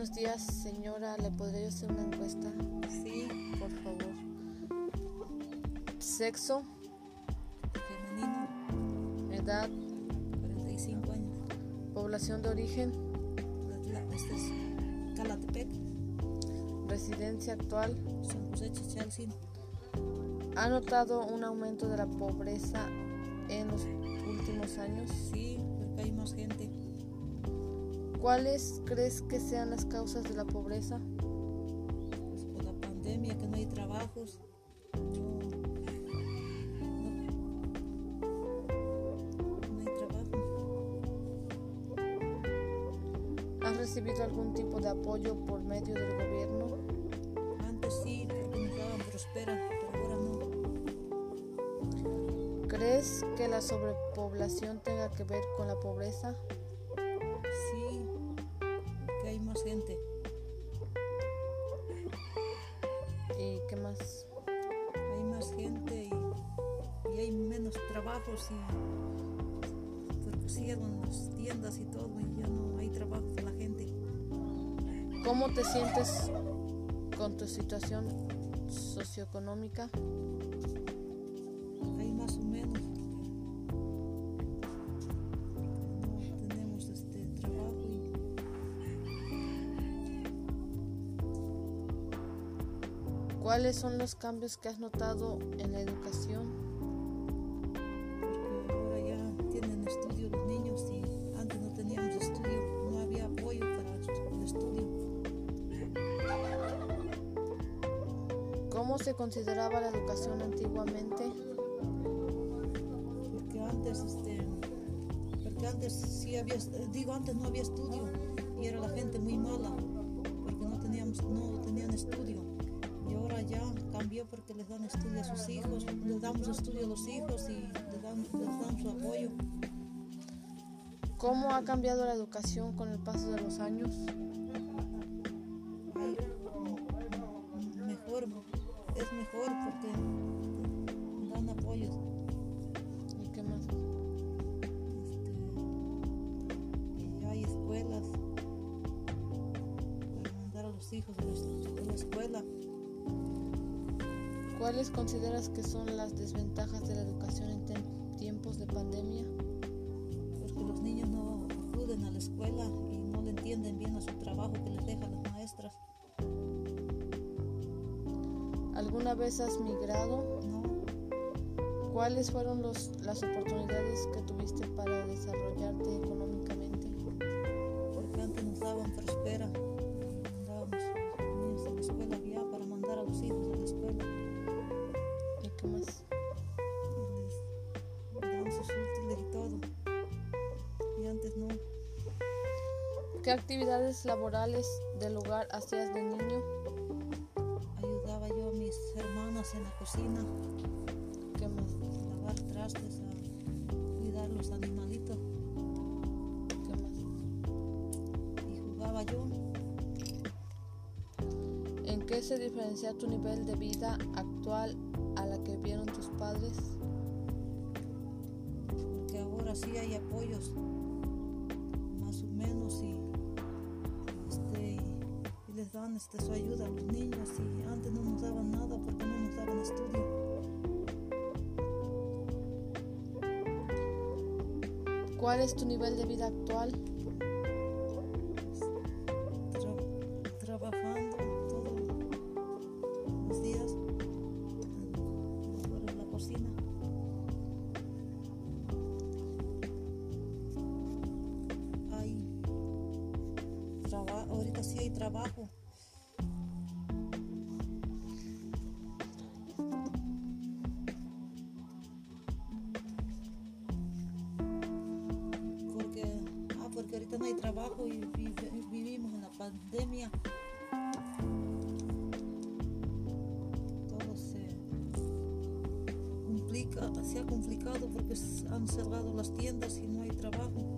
Buenos días, señora. ¿Le podría hacer una encuesta? Sí, Por favor. Sexo, femenino, edad, 45 años. población de origen, Este es Calatepec, residencia actual. San José Chichalcin. ¿Ha notado un aumento de la pobreza en los últimos años? Sí, porque hay más gente. ¿Cuáles crees que sean las causas de la pobreza? Pues por la pandemia, que no hay trabajos. No, no, no hay trabajo. ¿Has recibido algún tipo de apoyo por medio del gobierno? Antes sí, porque nos daban prospera, pero ahora no. ¿Crees que la sobrepoblación tenga que ver con la pobreza? Gente. ¿Y qué más? hay más gente y, y hay menos trabajos y porque cierran las tiendas y todo y ya no hay trabajo para la gente. ¿Cómo te sientes con tu situación socioeconómica? ¿Cuáles son los cambios que has notado en la educación? porque ahora ya tienen estudio los niños y antes no teníamos estudio, no había apoyo para el estudio. ¿Cómo se consideraba la educación antiguamente? porque antes este porque antes sí había digo antes no había estudio y era la gente muy mala porque no teníamos no tenían estudio ya cambió porque les dan estudio a sus hijos les damos estudio a los hijos y les dan, les dan su apoyo ¿Cómo ha cambiado la educación con el paso de los años? Mejor es mejor porque dan apoyos ¿Y qué más? Este, y hay escuelas para mandar a los hijos a la escuela ¿Cuáles consideras que son las desventajas de la educación en tiempos de pandemia? porque los niños no acuden a la escuela y no le entienden bien a su trabajo que les dejan las maestras. ¿Alguna vez has migrado? No, ¿Cuáles fueron los- las oportunidades que tuviste para desarrollarte económicamente? ¿Y qué más? y les sus útiles y todo. Y antes no, ¿Qué actividades laborales del hogar hacías de niño? ayudaba yo a mis hermanas en la cocina, ¿Qué más? a lavar trastes, a cuidar los animalitos ¿Qué más? y jugaba yo. ¿En qué se diferencia tu nivel de vida actual a la que vieron tus padres? porque ahora sí hay apoyos más o menos y, este, y les dan este, su ayuda a los niños y antes no nos daban nada porque no nos daban estudio ¿Cuál es tu nivel de vida actual? Ahorita sí hay trabajo. Porque ah porque ahorita no hay trabajo y vi- vivimos en la pandemia. Todo se complica se ha complicado porque han cerrado las tiendas y no hay trabajo